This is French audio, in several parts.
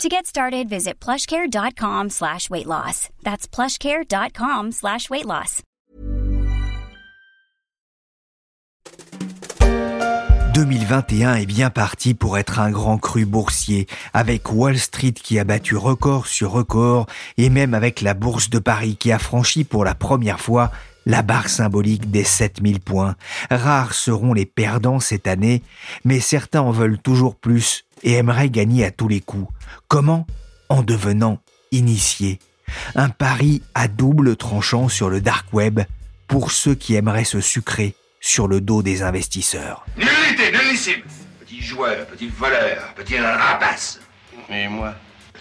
To get started, visit plushcare.com slash weight. That's plushcare.com slash weight loss. 2021 est bien parti pour être un grand cru boursier, avec Wall Street qui a battu record sur record, et même avec la bourse de Paris qui a franchi pour la première fois la barre symbolique des 7000 points. Rares seront les perdants cette année, mais certains en veulent toujours plus et aimeraient gagner à tous les coups. Comment? En devenant initiés. Un pari à double tranchant sur le dark web pour ceux qui aimeraient se sucrer sur le dos des investisseurs. Nullité, nullissime Petit joueur, petit voleur, petit rapace. Et moi?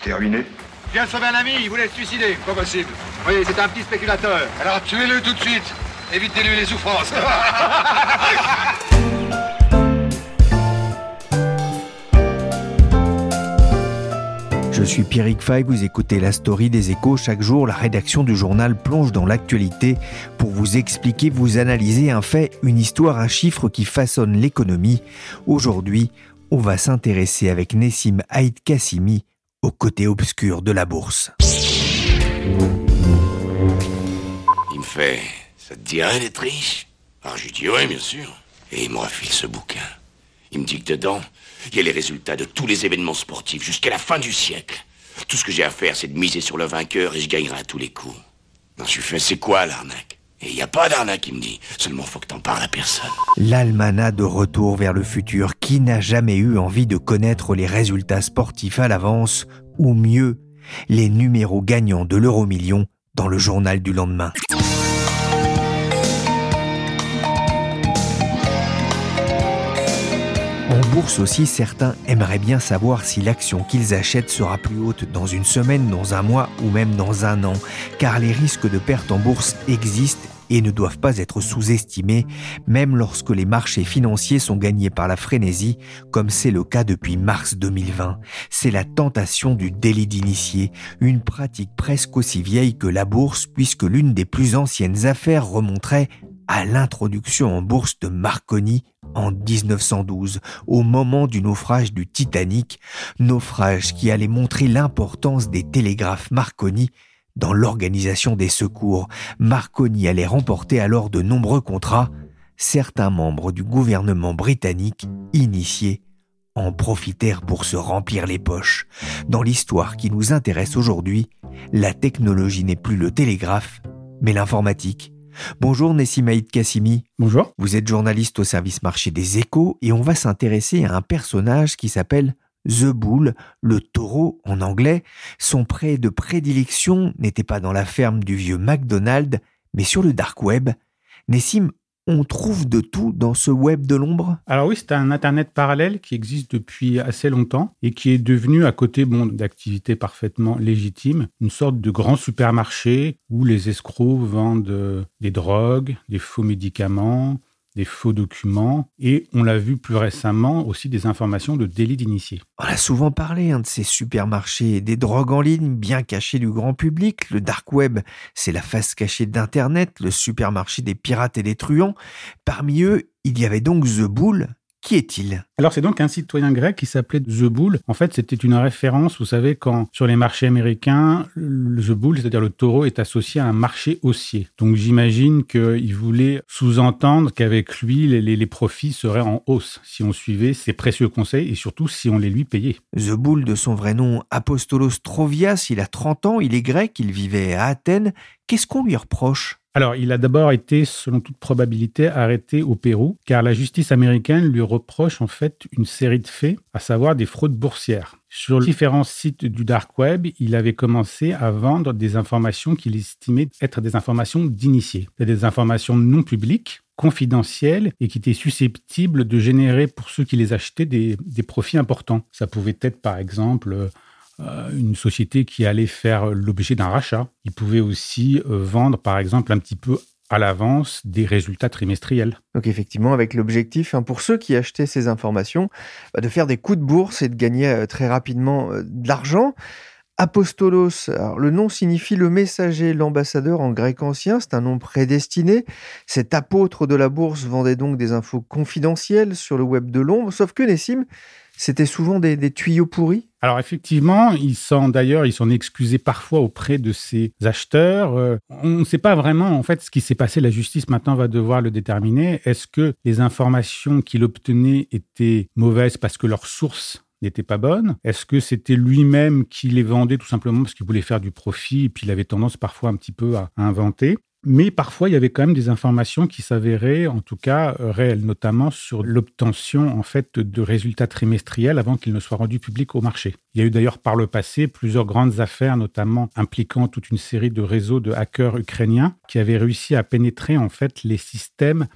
T'es ruiné Je viens de sauver un ami, il voulait se suicider. Pas possible. Oui, c'est un petit spéculateur. Alors tuez-le tout de suite Évitez-lui les souffrances Je suis Pierrick Fay, vous écoutez la story des échos. Chaque jour, la rédaction du journal plonge dans l'actualité pour vous expliquer, vous analyser un fait, une histoire, un chiffre qui façonne l'économie. Aujourd'hui, on va s'intéresser avec Nessim Haït Kassimi au côté obscur de la bourse. Il me fait Ça te dirait d'être riche? Alors je lui dis Ouais, bien sûr. Et il me refile ce bouquin. Il me dit que dedans, il y a les résultats de tous les événements sportifs jusqu'à la fin du siècle. Tout ce que j'ai à faire, c'est de miser sur le vainqueur et je gagnerai à tous les coups. Non, je lui fais C'est quoi l'arnaque? Et il n'y a pas d'arnaque, il me dit. Seulement, faut que parles à personne. L'almanach de retour vers le futur. Qui n'a jamais eu envie de connaître les résultats sportifs à l'avance? Ou mieux, les numéros gagnants de l'euro-million dans le journal du lendemain En bourse aussi, certains aimeraient bien savoir si l'action qu'ils achètent sera plus haute dans une semaine, dans un mois ou même dans un an, car les risques de perte en bourse existent et ne doivent pas être sous-estimés, même lorsque les marchés financiers sont gagnés par la frénésie, comme c'est le cas depuis mars 2020. C'est la tentation du délit d'initié, une pratique presque aussi vieille que la bourse, puisque l'une des plus anciennes affaires remonterait à l'introduction en bourse de Marconi en 1912, au moment du naufrage du Titanic, naufrage qui allait montrer l'importance des télégraphes Marconi dans l'organisation des secours. Marconi allait remporter alors de nombreux contrats. Certains membres du gouvernement britannique, initiés, en profitèrent pour se remplir les poches. Dans l'histoire qui nous intéresse aujourd'hui, la technologie n'est plus le télégraphe, mais l'informatique. Bonjour Nessimaïd Kassimi. Bonjour. Vous êtes journaliste au service marché des échos et on va s'intéresser à un personnage qui s'appelle The Bull, le taureau en anglais. Son prêt de prédilection n'était pas dans la ferme du vieux McDonald, mais sur le dark web. Nessim, on trouve de tout dans ce web de l'ombre? Alors oui, c'est un Internet parallèle qui existe depuis assez longtemps et qui est devenu, à côté d'activités parfaitement légitimes, une sorte de grand supermarché où les escrocs vendent euh, des drogues, des faux médicaments, des faux documents et on l'a vu plus récemment aussi des informations de délit d'initié. On a souvent parlé hein, de ces supermarchés, des drogues en ligne bien cachées du grand public. Le dark web, c'est la face cachée d'Internet, le supermarché des pirates et des truands. Parmi eux, il y avait donc The Bull. Qui est-il? Alors c'est donc un citoyen grec qui s'appelait The Bull. En fait, c'était une référence, vous savez, quand sur les marchés américains, le The Bull, c'est-à-dire le taureau, est associé à un marché haussier. Donc j'imagine qu'il voulait sous-entendre qu'avec lui, les, les, les, profits seraient en hausse si on suivait ses précieux conseils et surtout si on les lui payait. The Bull, de son vrai nom Apostolos Trovias, il a 30 ans, il est grec, il vivait à Athènes. Qu'est-ce qu'on lui reproche? Alors, il a d'abord été, selon toute probabilité, arrêté au Pérou, car la justice américaine lui reproche en fait une série de faits, à savoir des fraudes boursières. Sur différents sites du dark web, il avait commencé à vendre des informations qu'il estimait être des informations d'initiés, des informations non publiques, confidentielles et qui étaient susceptibles de générer pour ceux qui les achetaient des, des profits importants. Ça pouvait être par exemple une société qui allait faire l'objet d'un rachat. Il pouvait aussi vendre, par exemple, un petit peu à l'avance des résultats trimestriels. Donc effectivement, avec l'objectif, hein, pour ceux qui achetaient ces informations, bah, de faire des coups de bourse et de gagner euh, très rapidement euh, de l'argent. Apostolos, alors le nom signifie le messager, l'ambassadeur en grec ancien, c'est un nom prédestiné. Cet apôtre de la bourse vendait donc des infos confidentielles sur le web de l'ombre, sauf que Nessim, c'était souvent des, tuyaux pourris alors effectivement, ils sont d'ailleurs, ils sont excusés parfois auprès de ces acheteurs. Euh, on ne sait pas vraiment en fait ce qui s'est passé. La justice maintenant va devoir le déterminer. Est-ce que les informations qu'il obtenait étaient mauvaises parce que leurs sources n'étaient pas bonnes? Est-ce que c'était lui-même qui les vendait tout simplement parce qu'il voulait faire du profit et puis il avait tendance parfois un petit peu à inventer? Mais parfois, il y avait quand même des informations qui s'avéraient, en tout cas, euh, réelles, notamment sur l'obtention, en fait, de résultats trimestriels avant qu'ils ne soient rendus publics au marché. Il y a eu d'ailleurs par le passé plusieurs grandes affaires, notamment impliquant toute une série de réseaux de hackers ukrainiens qui avaient réussi à pénétrer, en fait, les systèmes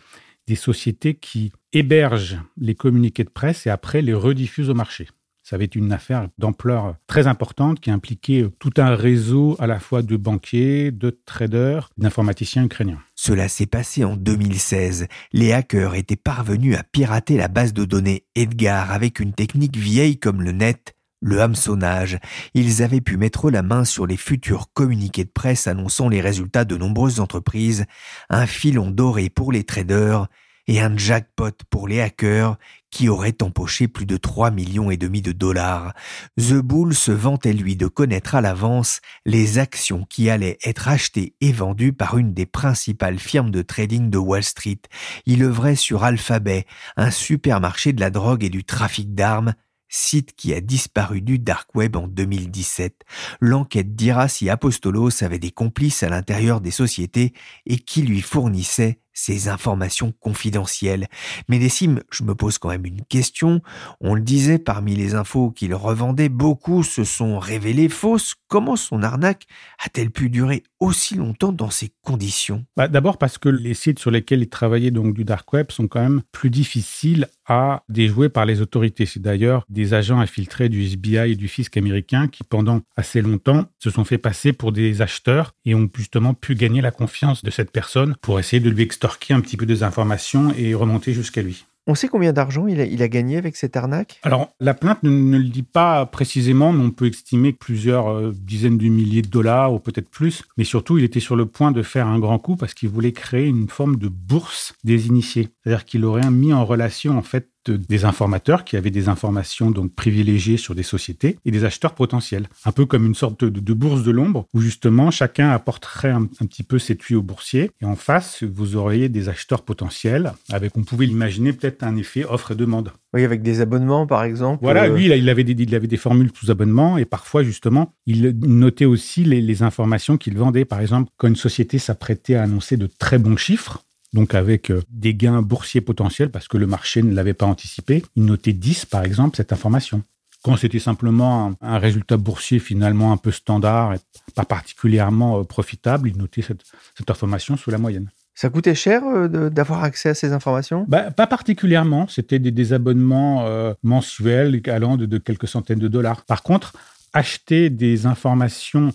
des sociétés qui hébergent les communiqués de presse et après les rediffusent au marché. Ça avait une affaire d'ampleur très importante qui impliquait tout un réseau à la fois de banquiers, de traders, d'informaticiens ukrainiens. Cela s'est passé en 2016. Les hackers étaient parvenus à pirater la base de données Edgar avec une technique vieille comme le net, le hameçonnage. Ils avaient pu mettre la main sur les futurs communiqués de presse annonçant les résultats de nombreuses entreprises, un filon doré pour les traders et un jackpot pour les hackers qui auraient empoché plus de 3 millions et demi de dollars. The Bull se vantait lui de connaître à l'avance les actions qui allaient être achetées et vendues par une des principales firmes de trading de Wall Street. Il œuvrait sur Alphabet, un supermarché de la drogue et du trafic d'armes, site qui a disparu du dark web en 2017. L'enquête dira si Apostolos avait des complices à l'intérieur des sociétés et qui lui fournissaient ces informations confidentielles. Mais Nessim, je me pose quand même une question. On le disait, parmi les infos qu'il revendait, beaucoup se sont révélées fausses. Comment son arnaque a-t-elle pu durer aussi longtemps dans ces conditions? Bah, D'abord parce que les sites sur lesquels il travaillait donc du dark web sont quand même plus difficiles à déjouer par les autorités. C'est d'ailleurs des agents infiltrés du FBI et du fisc américain qui pendant assez longtemps se sont fait passer pour des acheteurs et ont justement pu gagner la confiance de cette personne pour essayer de lui extorquer un petit peu des informations et remonter jusqu'à lui. On sait combien d'argent il a, gagné avec cette arnaque? Alors, la plainte ne, le dit pas précisément, mais on peut estimer plusieurs euh, dizaines de milliers de dollars ou peut-être plus. Mais surtout, il était sur le point de faire un grand coup parce qu'il voulait créer une forme de bourse des initiés. C'est-à-dire qu'il aurait mis en relation, en fait, des informateurs qui avaient des informations donc privilégiées sur des sociétés et des acheteurs potentiels. Un peu comme une sorte de, bourse de l'ombre où justement chacun apporterait un, petit peu ses tuyaux boursiers et en face vous auriez des acheteurs potentiels avec, on pouvait l'imaginer peut-être un effet offre et demande. Oui, avec des abonnements par exemple. Voilà, euh, lui il avait des, il avait des formules sous abonnement et parfois justement il notait aussi les, les informations qu'il vendait. Par exemple, quand une société s'apprêtait à annoncer de très bons chiffres, donc avec euh, des gains boursiers potentiels parce que le marché ne l'avait pas anticipé. Il notait 10 par exemple cette information. Quand c'était simplement un, résultat boursier finalement un peu standard et pas particulièrement euh, profitable, il notait cette, information sous la moyenne. Ça coûtait cher euh, d'avoir accès à ces informations? Bah, Pas particulièrement. C'était des, abonnements mensuels allant de, de, quelques centaines de dollars. Par contre, acheter des informations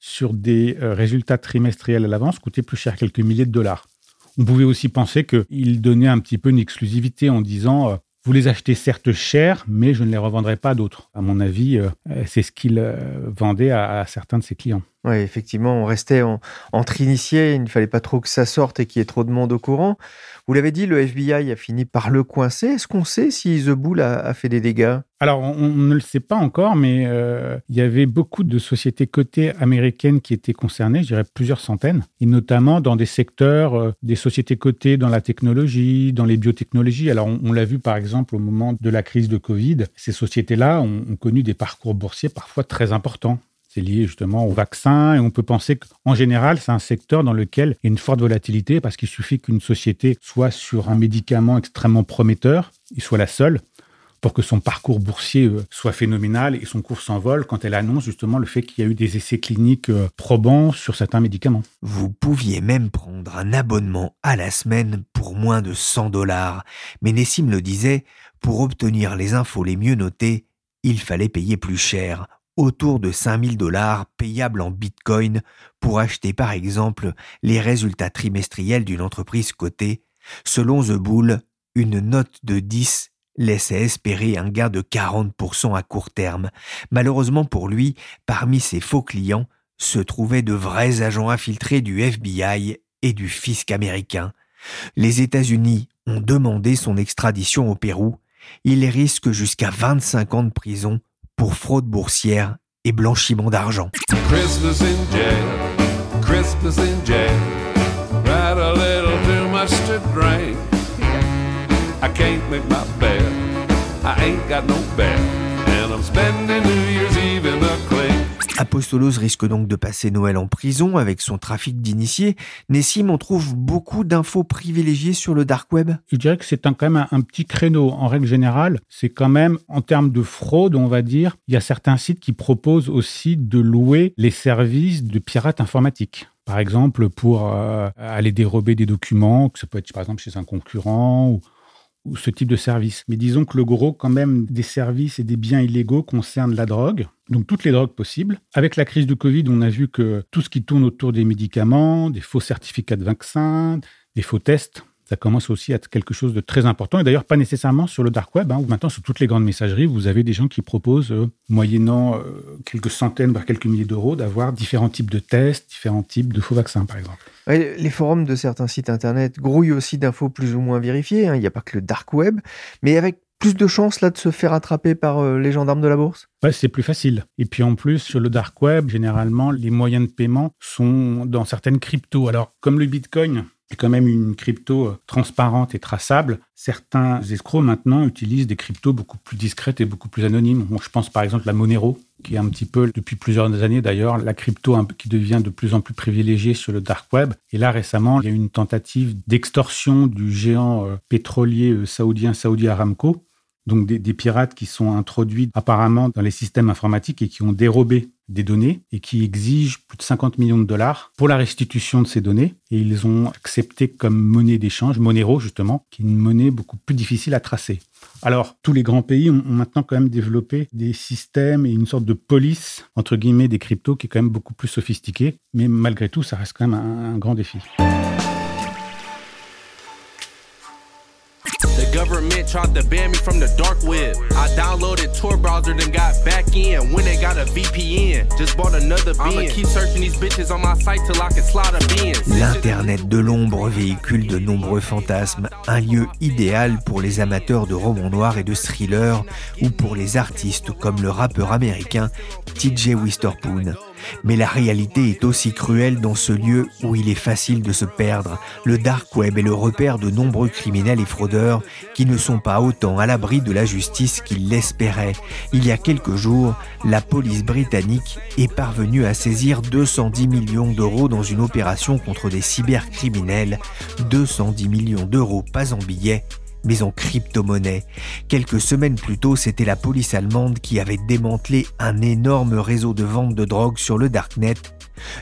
sur des résultats trimestriels à l'avance coûtait plus cher, quelques milliers de dollars. On pouvait aussi penser qu'il donnait un petit peu une exclusivité en disant euh, vous les achetez certes cher, mais je ne les revendrai pas à d'autres. À mon avis, euh, c'est ce qu'il euh, vendait à, certains de ses clients. Oui, effectivement, on restait entre initiés, il ne fallait pas trop que ça sorte et qu'il y ait trop de monde au courant. Vous l'avez dit, le FBI a fini par le coincer. Est-ce qu'on sait si The Bull a, fait des dégâts? Alors, on, ne le sait pas encore, mais euh, il y avait beaucoup de sociétés cotées américaines qui étaient concernées, je dirais plusieurs centaines, et notamment dans des secteurs, euh, des sociétés cotées dans la technologie, dans les biotechnologies. Alors, on, l'a vu par exemple au moment de la crise de Covid, ces sociétés-là ont connu des parcours boursiers parfois très importants. C'est lié justement au vaccin et on peut penser qu'en général, c'est un secteur dans lequel il y a une forte volatilité parce qu'il suffit qu'une société soit sur un médicament extrêmement prometteur, il soit la seule, pour que son parcours boursier euh, soit phénoménal et son cours s'envole quand elle annonce justement le fait qu'il y a eu des essais cliniques euh, probants sur certains médicaments. Vous pouviez même prendre un abonnement à la semaine pour moins de 100 dollars. Mais Nessim le disait, pour obtenir les infos les mieux notées, il fallait payer plus cher autour de 5000 dollars payables en bitcoin pour acheter par exemple les résultats trimestriels d'une entreprise cotée. Selon The Bull, une note de 10 laissait espérer un gain de 40% à court terme. Malheureusement pour lui, parmi ses faux clients se trouvaient de vrais agents infiltrés du FBI et du fisc américain. Les États-Unis ont demandé son extradition au Pérou. Il risque jusqu'à 25 ans de prison pour fraude boursière et blanchiment d'argent. I can't make my bed. I ain't got no bed. And I'm spending Apostolos risque donc de passer Noël en prison avec son trafic d'initiés. Nessim, on trouve beaucoup d'infos privilégiées sur le dark web Je dirais que c'est quand même un, petit créneau. En règle générale, c'est quand même, en termes de fraude, on va dire, il y a certains sites qui proposent aussi de louer les services de pirates informatiques. Par exemple, pour euh, aller dérober des documents, que ça peut être par exemple chez un concurrent ou ce type de service. Mais disons que le gros, quand même, des services et des biens illégaux concerne la drogue, donc toutes les drogues possibles. Avec la crise du Covid, on a vu que tout ce qui tourne autour des médicaments, des faux certificats de vaccins, des faux tests, ça commence aussi à être quelque chose de très important. Et d'ailleurs, pas nécessairement sur le dark web, hein, où maintenant, sur toutes les grandes messageries, vous avez des gens qui proposent, euh, moyennant euh, quelques centaines, voire quelques milliers d'euros, d'avoir différents types de tests, différents types de faux vaccins, par exemple. les forums de certains sites Internet grouillent aussi d'infos plus ou moins vérifiées. Hein. Il n'y a pas que le dark web, mais avec plus de chances là de se faire attraper par euh, les gendarmes de la bourse? Ouais, c'est plus facile. Et puis en plus, sur le dark web, généralement, les moyens de paiement sont dans certaines cryptos. Alors, comme le Bitcoin, est quand même une crypto euh, transparente et traçable. Certains escrocs maintenant utilisent des cryptos beaucoup plus discrètes et beaucoup plus anonymes. je pense par exemple à Monero, qui est un petit peu, depuis plusieurs années d'ailleurs, la crypto qui devient de plus en plus privilégiée sur le dark web. Et là, récemment, il y a eu une tentative d'extorsion du géant euh, pétrolier euh, saoudien Saudi Aramco, donc des, pirates qui sont introduits apparemment dans les systèmes informatiques et qui ont dérobé des données et qui exigent plus de 50 millions de dollars pour la restitution de ces données. Et ils ont accepté comme monnaie d'échange, Monero justement, qui est une monnaie beaucoup plus difficile à tracer. Alors, tous les grands pays ont, maintenant quand même développé des systèmes et une sorte de police, entre guillemets, des cryptos qui est quand même beaucoup plus sophistiquée. Mais malgré tout, ça reste quand même un grand défi. Government tried to ban me from the dark web. I downloaded Tor browser, then got back in. When they got a VPN, just bought another I'ma keep searching these bitches on my site till I can slot a L'Internet de l'ombre véhicule de nombreux fantasmes, un lieu idéal pour les amateurs de romans noirs et de thrillers, ou pour les artistes comme le rappeur américain TJ Wisterpoon. Mais la réalité est aussi cruelle dans ce lieu où il est facile de se perdre. Le dark web est le repère de nombreux criminels et fraudeurs qui ne sont pas autant à l'abri de la justice qu'ils l'espéraient. Il y a quelques jours, la police britannique est parvenue à saisir 210 millions d'euros dans une opération contre des cybercriminels. 210 millions d'euros pas en billets, mais en crypto-monnaie. Quelques semaines plus tôt, c'était la police allemande qui avait démantelé un énorme réseau de vente de drogue sur le Darknet.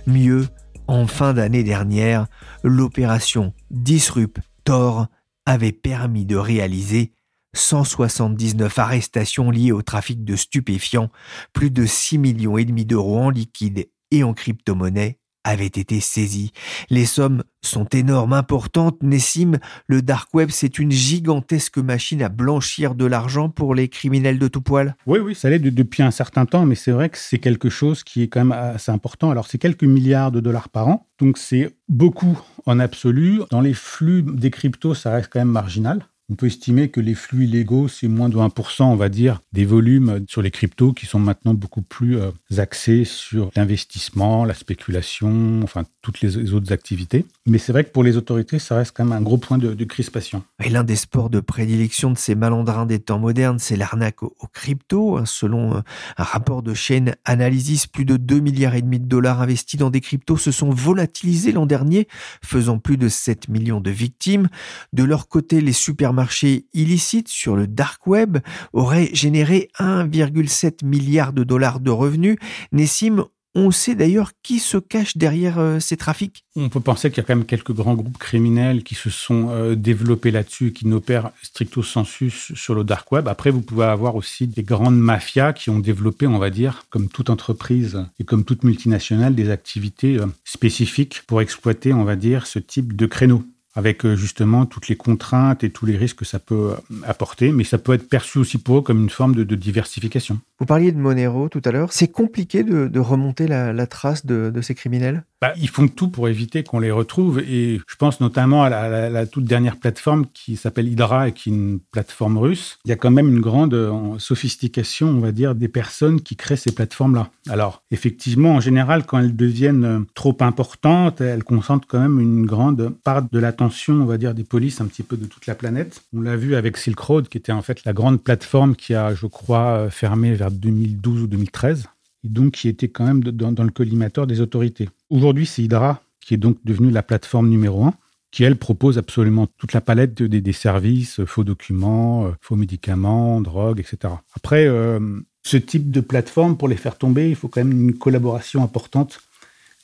Mieux, en fin d'année dernière, l'opération Disrupt-Tor avait permis de réaliser 179 arrestations liées au trafic de stupéfiants, plus de 6 millions et demi d'euros en liquide et en crypto-monnaie avaient été saisis. Les sommes sont énormes, importantes. Nessim, le dark web, c'est une gigantesque machine à blanchir de l'argent pour les criminels de tout poil. Oui, oui, ça l'est depuis un certain temps, mais c'est vrai que c'est quelque chose qui est quand même assez important. Alors, c'est quelques milliards de dollars par an, donc c'est beaucoup en absolu. Dans les flux des cryptos, ça reste quand même marginal. On peut estimer que les flux illégaux, c'est moins de 1%, on va dire, des volumes sur les cryptos qui sont maintenant beaucoup plus euh, axés sur l'investissement, la spéculation, enfin les autres activités. Mais c'est vrai que pour les autorités, ça reste quand même un gros point de, crispation. Et l'un des sports de prédilection de ces malandrins des temps modernes, c'est l'arnaque aux, cryptos. Hein. Selon euh, un rapport de chaîne Analysis, plus de 2 milliards et demi de dollars investis dans des cryptos se sont volatilisés l'an dernier, faisant plus de 7 millions de victimes. De leur côté, les supermarchés marché illicite sur le dark web aurait généré 1,7 milliard de dollars de revenus. Nessim, On sait d'ailleurs qui se cache derrière euh, ces trafics On peut penser qu'il y a quand même quelques grands groupes criminels qui se sont euh, développés là-dessus qui n'opèrent stricto sensus sur le dark web. Après, vous pouvez avoir aussi des grandes mafias qui ont développé, on va dire, comme toute entreprise et comme toute multinationale, des activités euh, spécifiques pour exploiter, on va dire, ce type de créneau avec euh, justement toutes les contraintes et tous les risques que ça peut euh, apporter, mais ça peut être perçu aussi pour eux comme une forme de, diversification. Vous parliez de Monero tout à l'heure. C'est compliqué de, remonter la, trace de, ces criminels? Bah, Ils font tout pour éviter qu'on les retrouve, et je pense notamment à la, toute dernière plateforme qui s'appelle Hydra et qui est une plateforme russe. Il y a quand même une grande euh, sophistication, on va dire, des personnes qui créent ces plateformes-là. Alors, effectivement, en général, quand elles deviennent trop importantes, elles concentrent quand même une grande part de l'attention on va dire, des polices un petit peu de toute la planète. On l'a vu avec Silk Road, qui était en fait la grande plateforme qui a, je crois, fermé vers 2012 ou 2013, et donc qui était quand même dans, le collimateur des autorités. Aujourd'hui, c'est Hydra, qui est donc devenue la plateforme numéro un, qui, elle, propose absolument toute la palette des services, faux documents, euh, faux médicaments, drogues, etc. Après, euh, ce type de plateforme, pour les faire tomber, il faut quand même une collaboration importante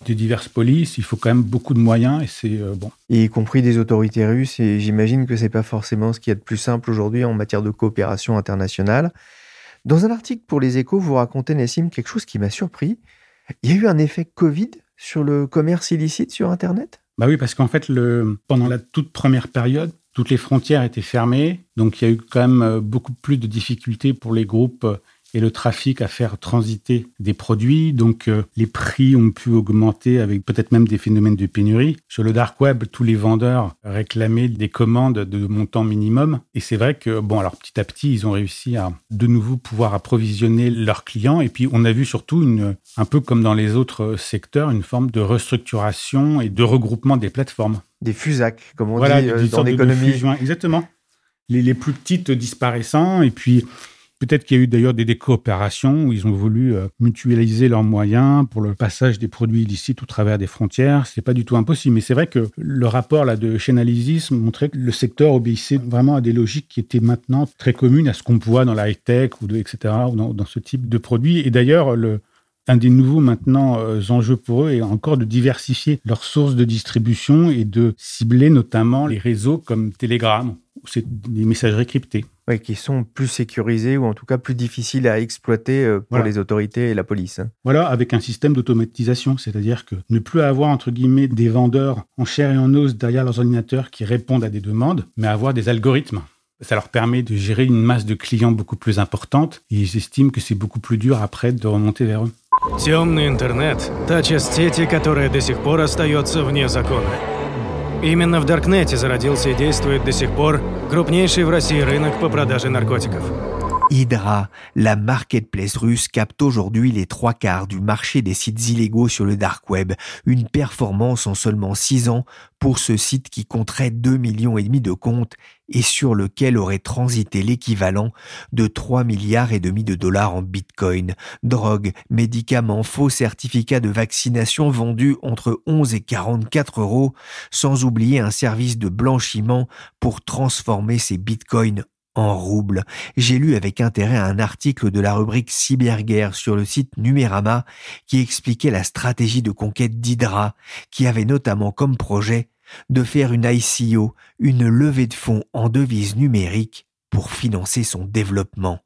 des diverses polices, il faut quand même beaucoup de moyens et c'est euh, bon. y compris des autorités russes et j'imagine que c'est pas forcément ce qu'il y a de plus simple aujourd'hui en matière de coopération internationale. Dans un article pour les Échos, vous racontez Nassim quelque chose qui m'a surpris. Il y a eu un effet Covid sur le commerce illicite sur Internet? Bah oui, parce qu'en fait, le, pendant la toute première période, toutes les frontières étaient fermées, donc il y a eu quand même euh, beaucoup plus de difficultés pour les groupes euh, et le trafic à faire transiter des produits. Donc euh, les prix ont pu augmenter avec peut-être même des phénomènes de pénurie. Sur le dark web, tous les vendeurs réclamaient des commandes de montant minimum. Et c'est vrai que, bon, alors petit à petit, ils ont réussi à de nouveau pouvoir approvisionner leurs clients. Et puis on a vu surtout, une, un peu comme dans les autres secteurs, une forme de restructuration et de regroupement des plateformes. Des fusacs, comme on dit euh, dans l'économie. Exactement. Les, les plus petites disparaissant et puis Peut-être qu'il y a eu d'ailleurs des, coopérations où ils ont voulu euh, mutualiser leurs moyens pour le passage des produits illicites au travers des frontières. C'est pas du tout impossible, mais c'est vrai que le rapport là de Chainalysis montrait que le secteur obéissait vraiment à des logiques qui étaient maintenant très communes à ce qu'on voit dans la high tech ou etc. ou dans, ce type de produits. Et d'ailleurs, le, un des nouveaux maintenant euh, enjeux pour eux est encore de diversifier leurs sources de distribution et de cibler notamment les réseaux comme Telegram, c'est des messageries cryptées Oui, qui sont plus sécurisés ou en tout cas plus difficiles à exploiter euh, pour les autorités et la police. Hein. Voilà, avec un système d'automatisation, c'est-à-dire que ne plus avoir entre guillemets des vendeurs en chair et en os derrière leurs ordinateurs qui répondent à des demandes, mais avoir des algorithmes. Ça leur permet de gérer une masse de clients beaucoup plus importante et ils estiment que c'est beaucoup plus dur après de remonter vers eux. Темный интернет – та часть сети, которая до сих пор остается вне закона. Именно в Даркнете зародился и действует до сих пор крупнейший в России рынок по продаже наркотиков – Hydra, la marketplace russe, capte aujourd'hui les trois quarts du marché des sites illégaux sur le dark web. Une performance en seulement six ans pour ce site qui compterait 2 millions et demi de comptes et sur lequel aurait transité l'équivalent de 3 milliards et demi de dollars en bitcoin, drogue, médicaments, faux certificats de vaccination vendus entre 11 et 44 euros, sans oublier un service de blanchiment pour transformer ces bitcoins en rouble. J'ai lu avec intérêt un article de la rubrique Cyberguerre sur le site Numérama qui expliquait la stratégie de conquête d'Hydra, qui avait notamment comme projet de faire une ICO, une levée de fonds en devises numériques pour financer son développement.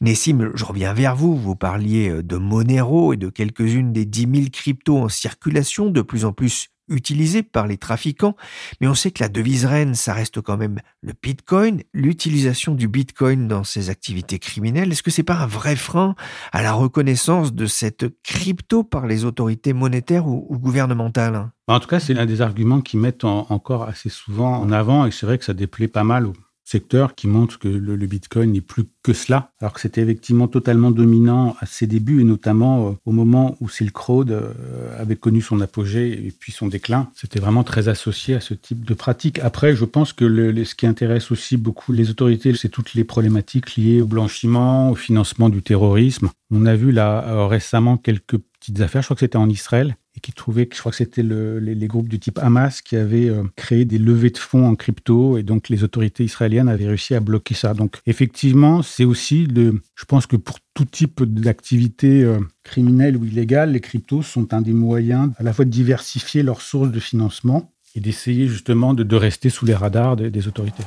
Nessim, je reviens vers vous. Vous parliez de Monero et de quelques-unes des dix mille cryptos en circulation de plus en plus utilisé par les trafiquants, mais on sait que la devise reine, ça reste quand même le Bitcoin, l'utilisation du Bitcoin dans ces activités criminelles. Est-ce que c'est pas un vrai frein à la reconnaissance de cette crypto par les autorités monétaires ou, gouvernementales? En tout cas, c'est l'un des arguments qui mettent encore assez souvent en avant et c'est vrai que ça déplaît pas mal secteur qui montre que le, Bitcoin n'est plus que cela, alors que c'était effectivement totalement dominant à ses débuts et notamment euh, au moment où Silk Road euh, avait connu son apogée et puis son déclin. C'était vraiment très associé à ce type de pratique. Après, je pense que ce qui intéresse aussi beaucoup les autorités, c'est toutes les problématiques liées au blanchiment, au financement du terrorisme. On a vu là euh, récemment quelques petites affaires. Je crois que c'était en Israël et qui trouvait que je crois que c'était les, groupes du type Hamas qui avaient euh, créé des levées de fonds en crypto et donc les autorités israéliennes avaient réussi à bloquer ça. Donc effectivement, c'est aussi de, je pense que pour tout type d'activité euh, criminelle ou illégale, les cryptos sont un des moyens à la fois de diversifier leurs sources de financement et d'essayer justement de, rester sous les radars des autorités.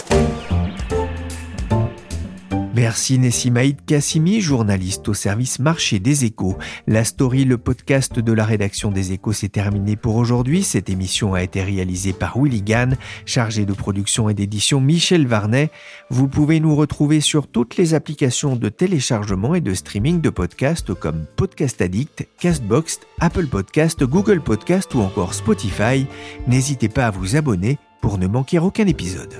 Merci Nessimaïd Kassimi, journaliste au service marché des échos. La story, le podcast de la rédaction des échos, s'est terminé pour aujourd'hui. Cette émission a été réalisée par Willy Gann, chargé de production et d'édition Michel Varnet. Vous pouvez nous retrouver sur toutes les applications de téléchargement et de streaming de podcasts comme Podcast Addict, Castbox, Apple Podcast, Google Podcast ou encore Spotify. N'hésitez pas à vous abonner pour ne manquer aucun épisode.